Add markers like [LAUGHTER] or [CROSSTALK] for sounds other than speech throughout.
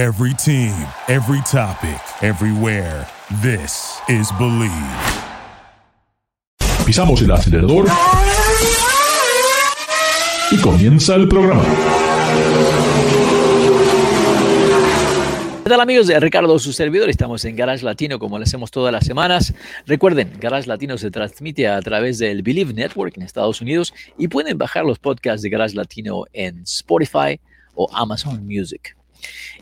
Every team, every topic, everywhere. This is Believe. Pisamos el acelerador y comienza el programa. ¿Qué tal amigos? de Ricardo, su servidor. Estamos en Garage Latino como lo hacemos todas las semanas. Recuerden, Garage Latino se transmite a través del Believe Network en Estados Unidos y pueden bajar los podcasts de Garage Latino en Spotify o Amazon Music.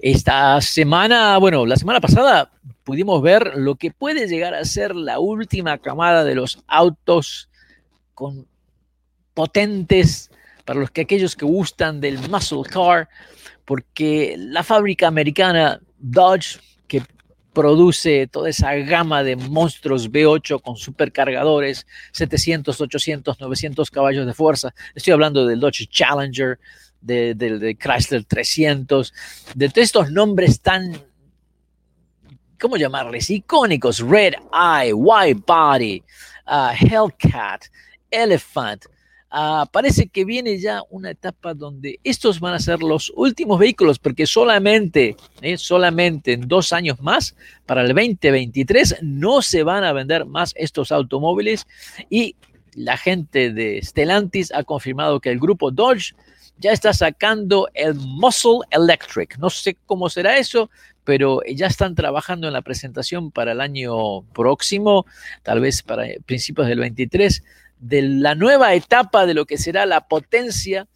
Esta semana, bueno, la semana pasada pudimos ver lo que puede llegar a ser la última camada de los autos con potentes para los que aquellos que gustan del muscle car, porque la fábrica americana Dodge, que produce toda esa gama de monstruos V8 con supercargadores, 700, 800, 900 caballos de fuerza. Estoy hablando del Dodge Challenger, de, Chrysler 300, de estos nombres tan, ¿cómo llamarles? Icónicos, Red Eye, White Body, uh, Hellcat, Elephant. Uh, parece que viene ya una etapa donde estos van a ser los últimos vehículos, porque solamente, eh, solamente en dos años más, para el 2023, no se van a vender más estos automóviles y la gente de Stellantis ha confirmado que el grupo Dodge ya está sacando el Muscle Electric. No sé cómo será eso, pero ya están trabajando en la presentación para el año próximo, tal vez para principios del 23, de la nueva etapa de lo que será la potencia,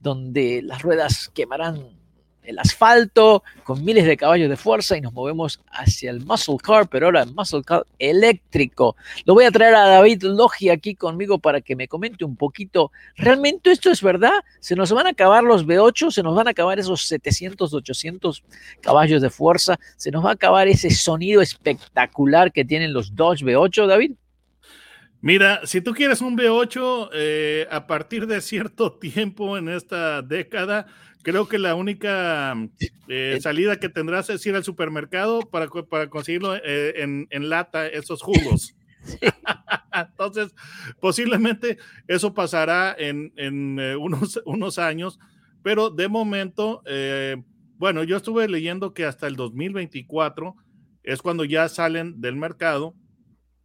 donde las ruedas quemarán el asfalto con miles de caballos de fuerza y nos movemos hacia el muscle car, pero ahora el muscle car eléctrico. Lo voy a traer a David Logi aquí conmigo para que me comente un poquito. ¿Realmente esto es verdad? ¿Se nos van a acabar los V8? ¿Se nos van a acabar esos 700, 800 caballos de fuerza? ¿Se nos va a acabar ese sonido espectacular que tienen los Dodge V8, David? Mira, si tú quieres un V8 eh, a partir de cierto [LAUGHS] tiempo en esta década, creo que la única eh, salida que tendrás es ir al supermercado para, para conseguirlo eh, en, lata, esos jugos. [LAUGHS] [LAUGHS] Entonces, posiblemente eso pasará en, unos, unos años, pero de momento, bueno, yo estuve leyendo que hasta el 2024 es cuando ya salen del mercado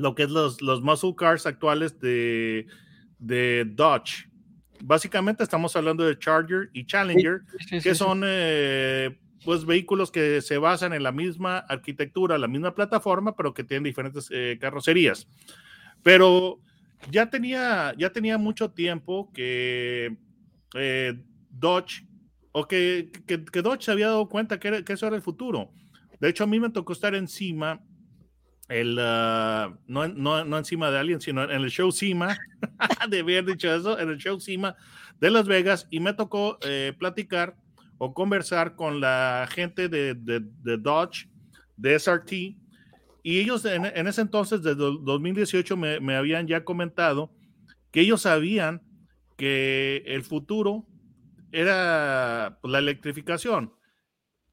lo que es los, los muscle cars actuales de, de Dodge. Básicamente estamos hablando de Charger y Challenger, que son eh, pues vehículos que se basan en la misma arquitectura, la misma plataforma, pero que tienen diferentes eh, carrocerías. Pero ya tenía, ya tenía mucho tiempo que eh, Dodge, o que, que, Dodge se había dado cuenta que, que, eso era el futuro. De hecho, a mí me tocó estar encima el, ah, no, no, no, encima de alguien, sino en el show Cima, [LAUGHS] de haber dicho eso, en el show Cima de Las Vegas, y me tocó eh, platicar o conversar con la gente de, de, de Dodge, de SRT, y ellos en, en ese entonces, desde 2018, me, me, habían ya comentado que ellos sabían que el futuro era pues, la electrificación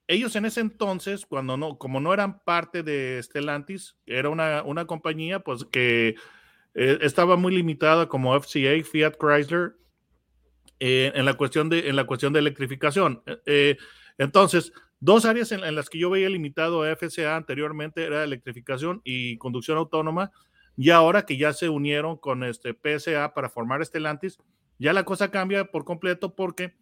ellos en ese entonces, cuando no, como no eran parte de Stellantis, era una, una compañía pues que eh, estaba muy limitada como FCA, Fiat Chrysler, eh, en, la cuestión de, en la cuestión de electrificación. Eh, entonces, dos áreas en, las que yo veía limitado a FCA anteriormente era electrificación y conducción autónoma, y ahora que ya se unieron con este PSA para formar Stellantis, ya la cosa cambia por completo porque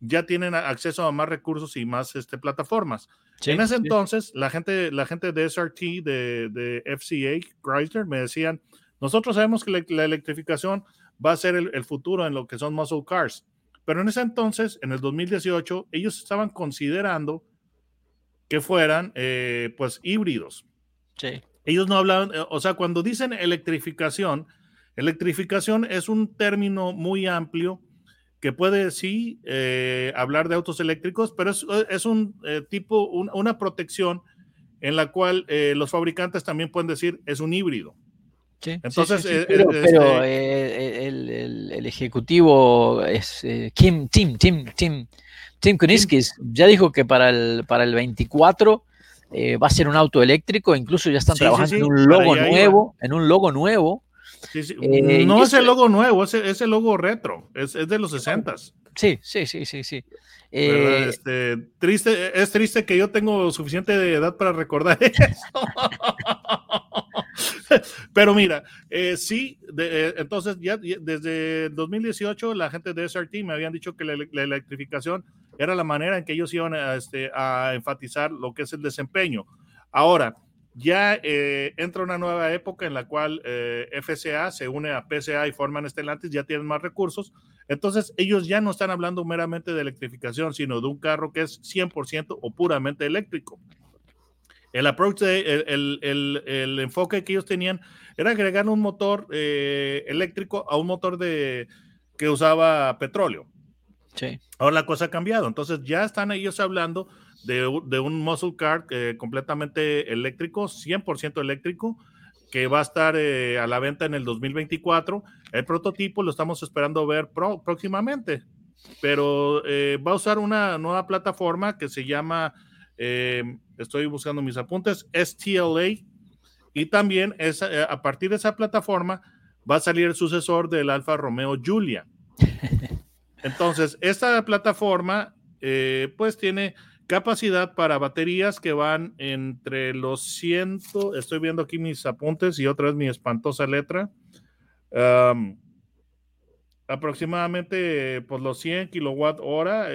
ya tienen acceso a más recursos y más este, plataformas. en ese entonces, la gente, la gente de SRT, de, de, FCA, Chrysler, me decían, nosotros sabemos que la, electrificación va a ser el, futuro en lo que son muscle cars. Pero en ese entonces, en el 2018, ellos estaban considerando que fueran eh, pues híbridos. Sí. Ellos no hablaban, eh, o sea, cuando dicen electrificación, electrificación es un término muy amplio que puede sí eh, hablar de autos eléctricos, pero es, es un eh, tipo, una protección en la cual eh, los fabricantes también pueden decir es un híbrido. Sí, Entonces, pero, el, el, el, ejecutivo es Kim, Tim, Tim, Tim, Tim Kuniskis ya dijo que para el, para el 24 va a ser un auto eléctrico, incluso ya están trabajando en un logo nuevo, en un logo nuevo eh, no es el logo nuevo, es, el logo retro, es, de los 60 Sí, sí, sí, sí, sí. Eh, este, triste, es triste que yo tengo suficiente edad para recordar [LAUGHS] eso. Pero mira, eh, sí, entonces ya desde 2018 la gente de SRT me habían dicho que la, electrificación era la manera en que ellos iban a, este, a enfatizar lo que es el desempeño. Ahora, ya eh, entra una nueva época en la cual FCA se une a PCA y forman Stellantis, ya tienen más recursos. Entonces, ellos ya no están hablando meramente de electrificación, sino de un carro que es 100% o puramente eléctrico. El approach, el, el, el, enfoque que ellos tenían era agregar un motor eh, eléctrico a un motor de, que usaba petróleo. Sí. Ahora la cosa ha cambiado. Entonces ya están ellos hablando de, de un muscle car eh, completamente eléctrico, 100% eléctrico, que va a estar eh, a la venta en el 2024. El prototipo lo estamos esperando ver próximamente, pero va a usar una nueva plataforma que se llama eh, estoy buscando mis apuntes, STLA, y también esa, eh, a partir de esa plataforma va a salir el sucesor del Alfa Romeo Giulia. [LAUGHS] Entonces, esta plataforma eh, pues tiene capacidad para baterías que van entre los 100, estoy viendo aquí mis apuntes y otra vez mi espantosa letra, aproximadamente pues, los 100 kilowatt hora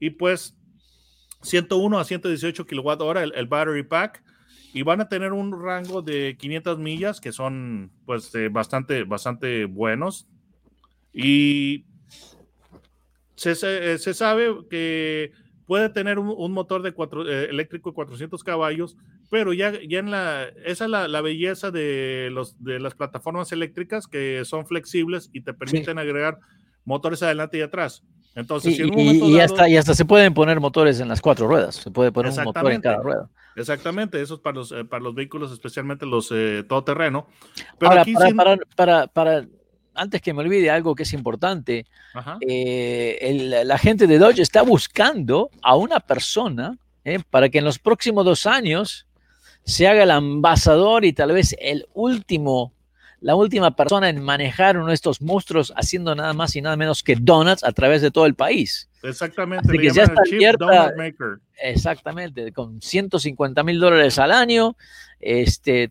y pues 101 a 118 kWh el, el battery pack y van a tener un rango de 500 millas que son pues eh, bastante, bastante buenos. Y se, eh, se, sabe que puede tener un, motor de cuatro, eh, eléctrico de 400 caballos, pero ya, ya en la, esa es la, la, belleza de, los, de las plataformas eléctricas que son flexibles y te permiten agregar motores adelante y atrás. Entonces, y, hasta, y hasta se pueden poner motores en las cuatro ruedas, se puede poner un motor en cada rueda. Exactamente, eso es para los, eh, para los vehículos, especialmente los eh, todoterreno. Pero Ahora, para, para, para, antes que me olvide algo que es importante, eh, la gente de Dodge está buscando a una persona para que en los próximos dos años se haga el ambasador y tal vez el último la última persona en manejar uno de estos monstruos haciendo nada más y nada menos que donuts a través de todo el país. Exactamente. que ya está abierta, exactamente, con 150 mil dólares al año, este, eh,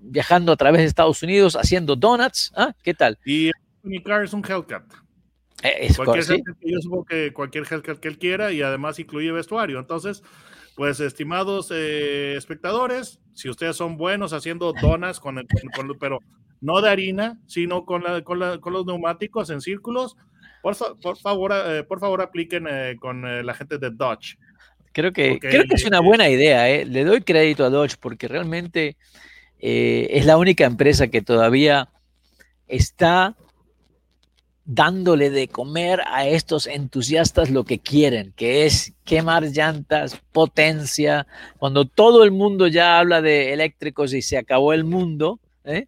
viajando a través de Estados Unidos haciendo donuts. ¿Ah? ¿Qué tal? Y mi car es un Hellcat. Eh, es cualquier yo supongo que cualquier Hellcat que él quiera y además incluye vestuario. Entonces, pues, estimados eh, espectadores, si ustedes son buenos haciendo donas, con, pero no de harina, sino con, con, los neumáticos en círculos, por, favor, eh, por favor apliquen eh, con la gente de Dodge. Creo que, creo que es una buena idea. Le doy crédito a Dodge porque realmente es la única empresa que todavía está dándole de comer a estos entusiastas lo que quieren, que es quemar llantas, potencia. Cuando todo el mundo ya habla de eléctricos y se acabó el mundo. ¿eh?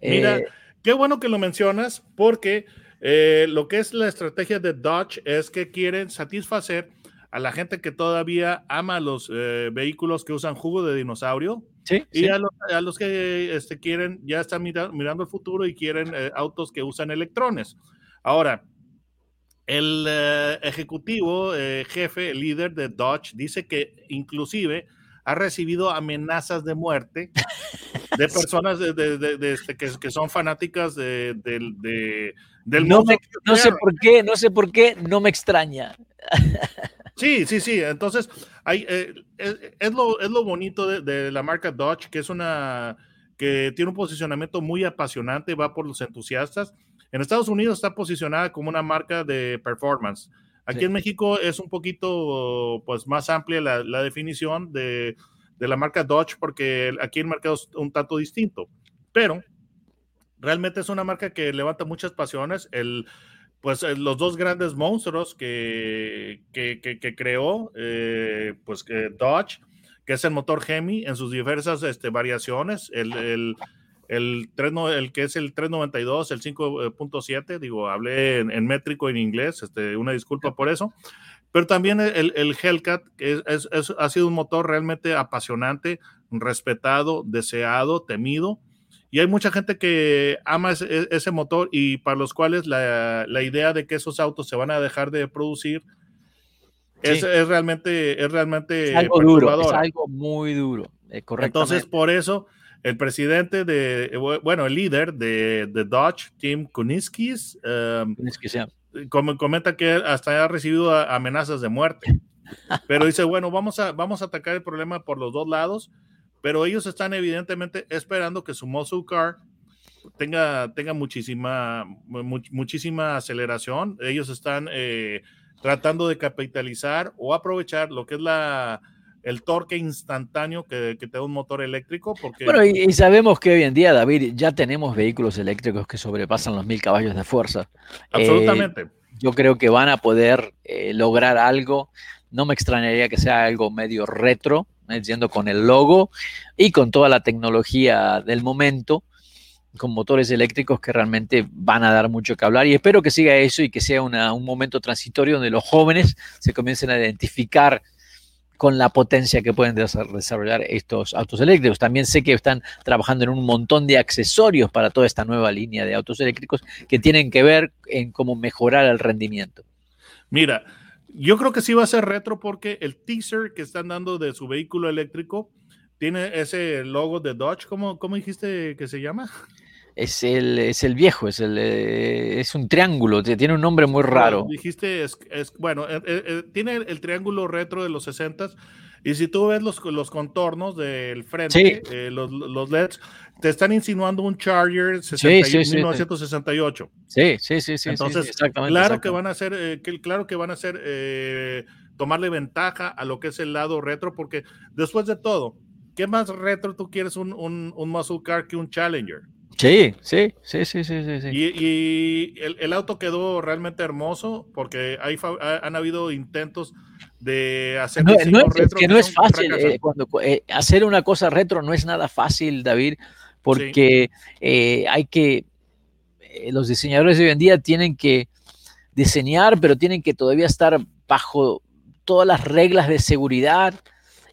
Mira, eh, qué bueno que lo mencionas, porque eh, lo que es la estrategia de Dodge es que quieren satisfacer a la gente que todavía ama los vehículos que usan jugo de dinosaurio. Y A, los, que este, quieren, ya están mirando el futuro y quieren autos que usan electrones. Ahora, el eh, ejecutivo, eh, jefe, líder de Dodge, dice que inclusive ha recibido amenazas de muerte de personas de, este, que, son fanáticas del no mundo. no sé por qué, no sé por qué, no me extraña. [LAUGHS] Sí, sí, sí. Entonces, hay, eh, es, lo, es lo bonito de, la marca Dodge, que es una que tiene un posicionamiento muy apasionante, va por los entusiastas en Estados Unidos está posicionada como una marca de performance. Aquí en México es un poquito pues, más amplia la, definición de, la marca Dodge porque aquí el mercado es un tanto distinto. Pero realmente es una marca que levanta muchas pasiones. El, pues eh, los dos grandes monstruos que, que, creó eh, pues, Dodge, que es el motor Hemi en sus diversas este, variaciones, el el, 3, el que es el 392, el 5.7, digo, hablé en, métrico en inglés, este, una disculpa por eso, pero también el, el Hellcat es, ha sido un motor realmente apasionante, respetado, deseado, temido, Y hay mucha gente que ama ese, motor y para los cuales la, la, idea de que esos autos se van a dejar de producir es, es, realmente, es realmente algo duro, es algo muy duro. Eh, Entonces, por eso, el presidente de, eh, bueno, el líder de, de Dodge, Tim Kuniskis, um, como comenta que hasta ha recibido amenazas de muerte. [LAUGHS] Pero dice, bueno, vamos a, vamos a atacar el problema por los dos lados, pero ellos están evidentemente esperando que su muscle car tenga, tenga muchísima, muchísima aceleración. Ellos están eh, tratando de capitalizar o aprovechar lo que es la, el torque instantáneo que, que te da un motor eléctrico. Porque... Bueno, y, sabemos que hoy en día, David, ya tenemos vehículos eléctricos que sobrepasan los mil caballos de fuerza. Absolutamente. Eh, yo creo que van a poder eh, lograr algo. No me extrañaría que sea algo medio retro, diciendo con el logo y con toda la tecnología del momento con motores eléctricos que realmente van a dar mucho que hablar y espero que siga eso y que sea un momento transitorio donde los jóvenes se comiencen a identificar con la potencia que pueden desarrollar estos autos eléctricos. También sé que están trabajando en un montón de accesorios para toda esta nueva línea de autos eléctricos que tienen que ver en cómo mejorar el rendimiento. Mira, yo creo que sí va a ser retro porque el teaser que están dando de su vehículo eléctrico tiene ese logo de Dodge. ¿Cómo, cómo dijiste que se llama? Es el, es el viejo, es, el, eh, es un triángulo, tiene un nombre muy raro. dijiste, es, bueno, eh, eh, tiene el, triángulo retro de los 60 y si tú ves los, los contornos del frente, los, los, LEDs, te están insinuando un Charger 1968. Sí, sí, sí, sí. Entonces, claro que van a hacer, claro que van a hacer, tomarle ventaja a lo que es el lado retro, porque después de todo, ¿qué más retro tú quieres un, un, un muscle car que un Challenger? Sí, sí, sí, sí, sí, sí. Y, el, auto quedó realmente hermoso porque hay, han habido intentos de hacer no, no es, que no es fácil eh, cuando, eh, hacer una cosa retro no es nada fácil David porque eh, hay que los diseñadores de hoy en día tienen que diseñar pero tienen que todavía estar bajo todas las reglas de seguridad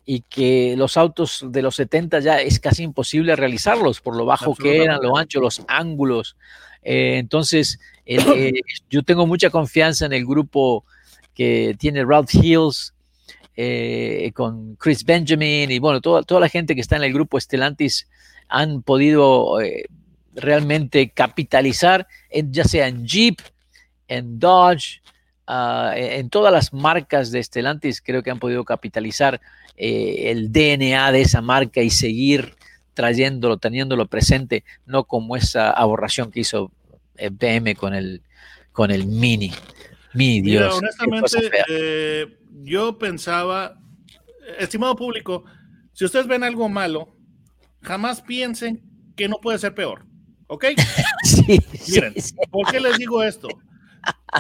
y que los autos de los 70 ya es casi imposible realizarlos por lo bajo que eran, lo ancho, los ángulos. Entonces, yo tengo mucha confianza en el grupo que tiene Ralph Hills, eh, con Chris Benjamin y bueno, toda, toda la gente que está en el grupo Stellantis han podido realmente capitalizar, en, ya sea en Jeep, en Dodge, ah, en todas las marcas de Stellantis, creo que han podido capitalizar eh, el DNA de esa marca y seguir trayéndolo, teniéndolo presente, no como esa aborración que hizo eh, BM con el, con el Mini. Mi Dios. honestamente, eh, yo pensaba, estimado público, si ustedes ven algo malo, jamás piensen que no puede ser peor. ¿Ok? [LAUGHS] sí, Miren, ¿por qué les digo esto?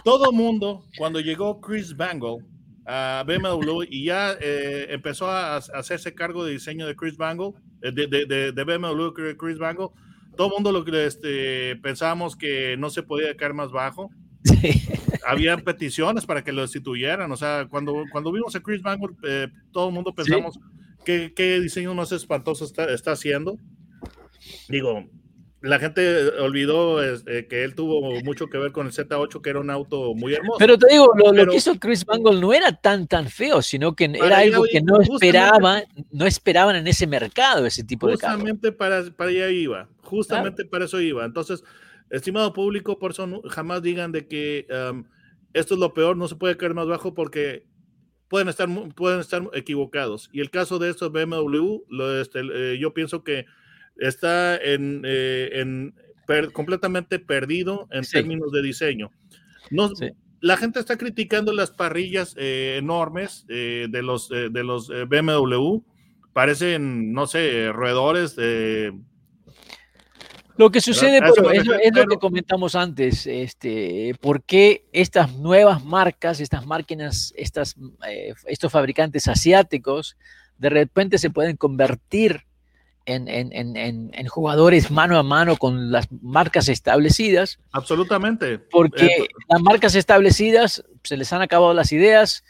Todo mundo, cuando llegó Chris Bangle, a BMW y ya eh, empezó a, hacerse cargo de diseño de Chris Bangle, eh, de, de, de, BMW Chris Bangle. Todo el mundo lo que este, pensábamos que no se podía caer más bajo. Había peticiones para que lo destituyeran. O sea, cuando, cuando vimos a Chris Bangle, eh, todo el mundo pensamos ¿qué, qué diseño más espantoso está, está haciendo. Digo, la gente olvidó este, que él tuvo mucho que ver con el Z8, que era un auto muy hermoso. Pero te digo, lo, que hizo Chris Bangle no era tan tan feo, sino que era algo que no esperaban, no esperaban en ese mercado ese tipo de carro. Justamente para, para allá iba, justamente para eso iba. Entonces, estimado público, por eso jamás digan de que um, esto es lo peor, no se puede caer más bajo porque pueden estar, pueden estar equivocados. Y el caso de esto BMW, lo, este, eh, yo pienso que está en, eh, completamente perdido en términos de diseño. No, La gente está criticando las parrillas eh, enormes de los, de los BMW. Parecen, no sé, roedores de lo que sucede, es, lo que comentamos antes, este, ¿por qué estas nuevas marcas, estas máquinas, estas, estos fabricantes asiáticos, de repente se pueden convertir en, jugadores mano a mano con las marcas establecidas. Absolutamente. Porque eh, las marcas establecidas se les han acabado las ideas,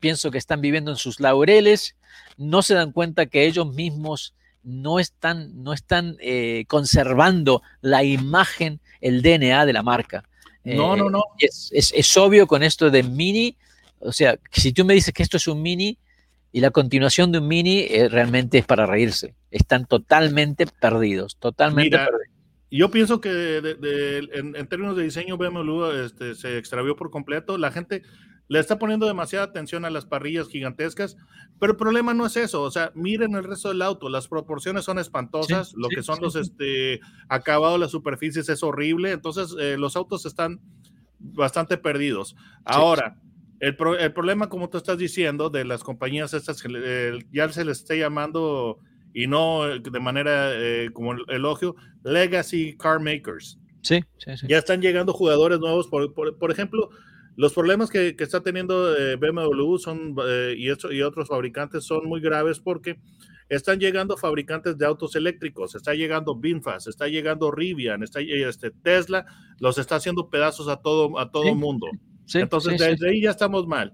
pienso que están viviendo en sus laureles, no se dan cuenta que ellos mismos no están, no están eh, conservando la imagen, el DNA de la marca. No, no, Eh, no. Es, es- es obvio con esto de mini, o sea, si tú me dices que esto es un mini y la continuación de un mini eh, realmente es para reírse. Están totalmente perdidos, totalmente Mira, perdidos. Yo pienso que de- de- en, en términos de diseño BMW este, se extravió por completo. La gente le está poniendo demasiada atención a las parrillas gigantescas, pero el problema no es eso. O sea, miren el resto del auto, las proporciones son espantosas, Sí, lo sí, que son sí, los este, acabados, las superficies es horrible. Entonces, eh, los autos están bastante perdidos. Ahora, el, pro- el problema, como tú estás diciendo, de las compañías estas, eh, ya se les está llamando, y no eh, de manera eh, como el elogio, legacy car makers. Sí, sí, sí. Ya están llegando jugadores nuevos, por, por, por ejemplo, los problemas que, que está teniendo eh, BMW son, eh, y, esto- y otros fabricantes son muy graves porque están llegando fabricantes de autos eléctricos, está llegando Binfast, está llegando Rivian, está, este, Tesla, los está haciendo pedazos a todo, a todo Sí. mundo. Sí, Entonces, sí, desde ahí ya estamos mal.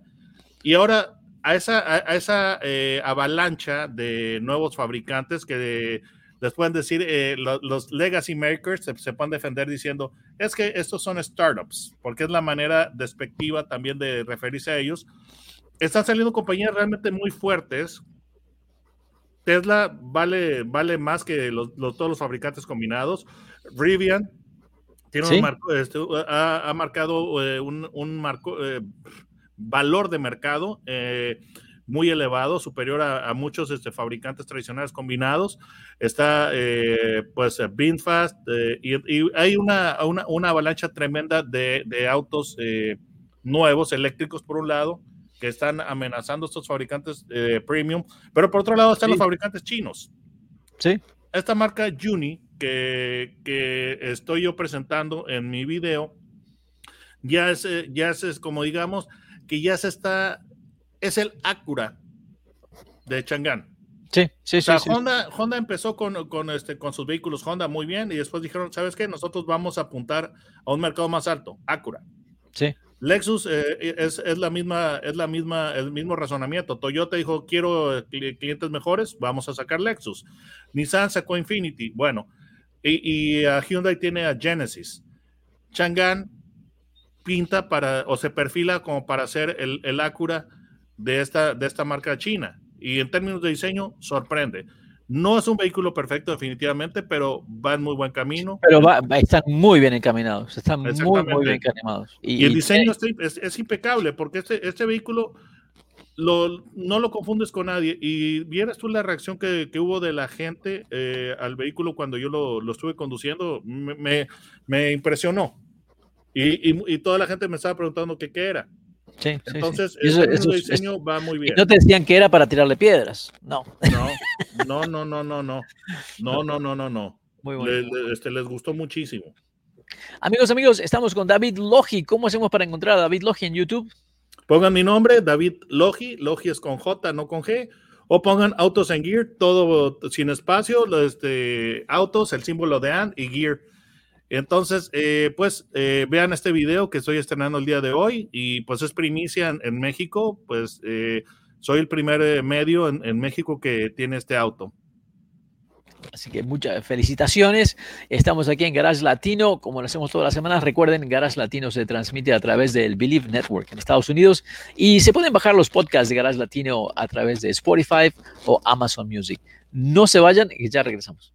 Y ahora, a esa, a, a esa eh, avalancha de nuevos fabricantes que les pueden decir, eh, lo- los legacy makers se, se pueden defender diciendo, es que estos son startups, porque es la manera despectiva también de referirse a ellos. Están saliendo compañías realmente muy fuertes. Tesla vale, vale más que los, los- todos los fabricantes combinados. Rivian tiene un Sí. marco- este, ha, ha marcado eh, un, un marco, eh, valor de mercado eh, muy elevado, superior a, a muchos este, fabricantes tradicionales combinados. Está eh, pues Binfast eh, y, y hay una, una, una avalancha tremenda de, de autos eh, nuevos, eléctricos por un lado, que están amenazando a estos fabricantes eh, premium, pero por otro lado están Sí. los fabricantes chinos Sí, esta marca Juni que, que estoy yo presentando en mi video, ya es, eh, ya es como digamos que ya se está, es el Acura de Chang'an. sí, sí, O sea, sí, sí. Honda, Honda empezó con, con, este, con sus vehículos Honda muy bien y después dijeron, ¿sabes qué? Nosotros vamos a apuntar a un mercado más alto, Acura. Sí. Lexus eh, es, es la misma, es la misma, el mismo razonamiento. Toyota dijo, quiero eh, cli- clientes mejores, vamos a sacar Lexus. Nissan sacó Infinity, bueno, y, y, uh, Hyundai tiene a Genesis. Chang'an pinta para, o se perfila como para ser el, el Acura de esta, de esta marca china. Y en términos de diseño, sorprende. No es un vehículo perfecto, definitivamente, pero va en muy buen camino. Pero va- va- están muy bien encaminados, están muy, muy bien encaminados. Y el y- diseño es, es- es impecable porque este, este vehículo lo, no lo confundes con nadie. Y vieras tú la reacción que, que hubo de la gente eh, al vehículo cuando yo lo, lo estuve conduciendo, me, me- me impresionó. Y, y- toda la gente me estaba preguntando que qué era. Sí, sí, sí. Entonces, eso- eso es- diseño va muy y bien. no te decían que era para tirarle piedras. No, No, [LAUGHS] no, no, no, no, no. No, no, no, no, no. muy bueno. le- este, les gustó muchísimo. Amigos, amigos, estamos con David Logi. ¿Cómo hacemos para encontrar a David Logi en YouTube? Pongan mi nombre, David Logi, Logi es con J, no con G, o pongan Autos en Gear, todo sin espacio, este, Autos, el símbolo de AND y Gear. Entonces, eh, pues eh, vean este video que estoy estrenando el día de hoy y pues es primicia en, México, pues eh, soy el primer medio en, en México que tiene este auto. Así que muchas felicitaciones. Estamos aquí en Garage Latino, como lo hacemos todas las semanas. Recuerden, Garage Latino se transmite a través del Believe Network en Estados Unidos y se pueden bajar los podcasts de Garage Latino a través de Spotify o Amazon Music. No se vayan y ya regresamos.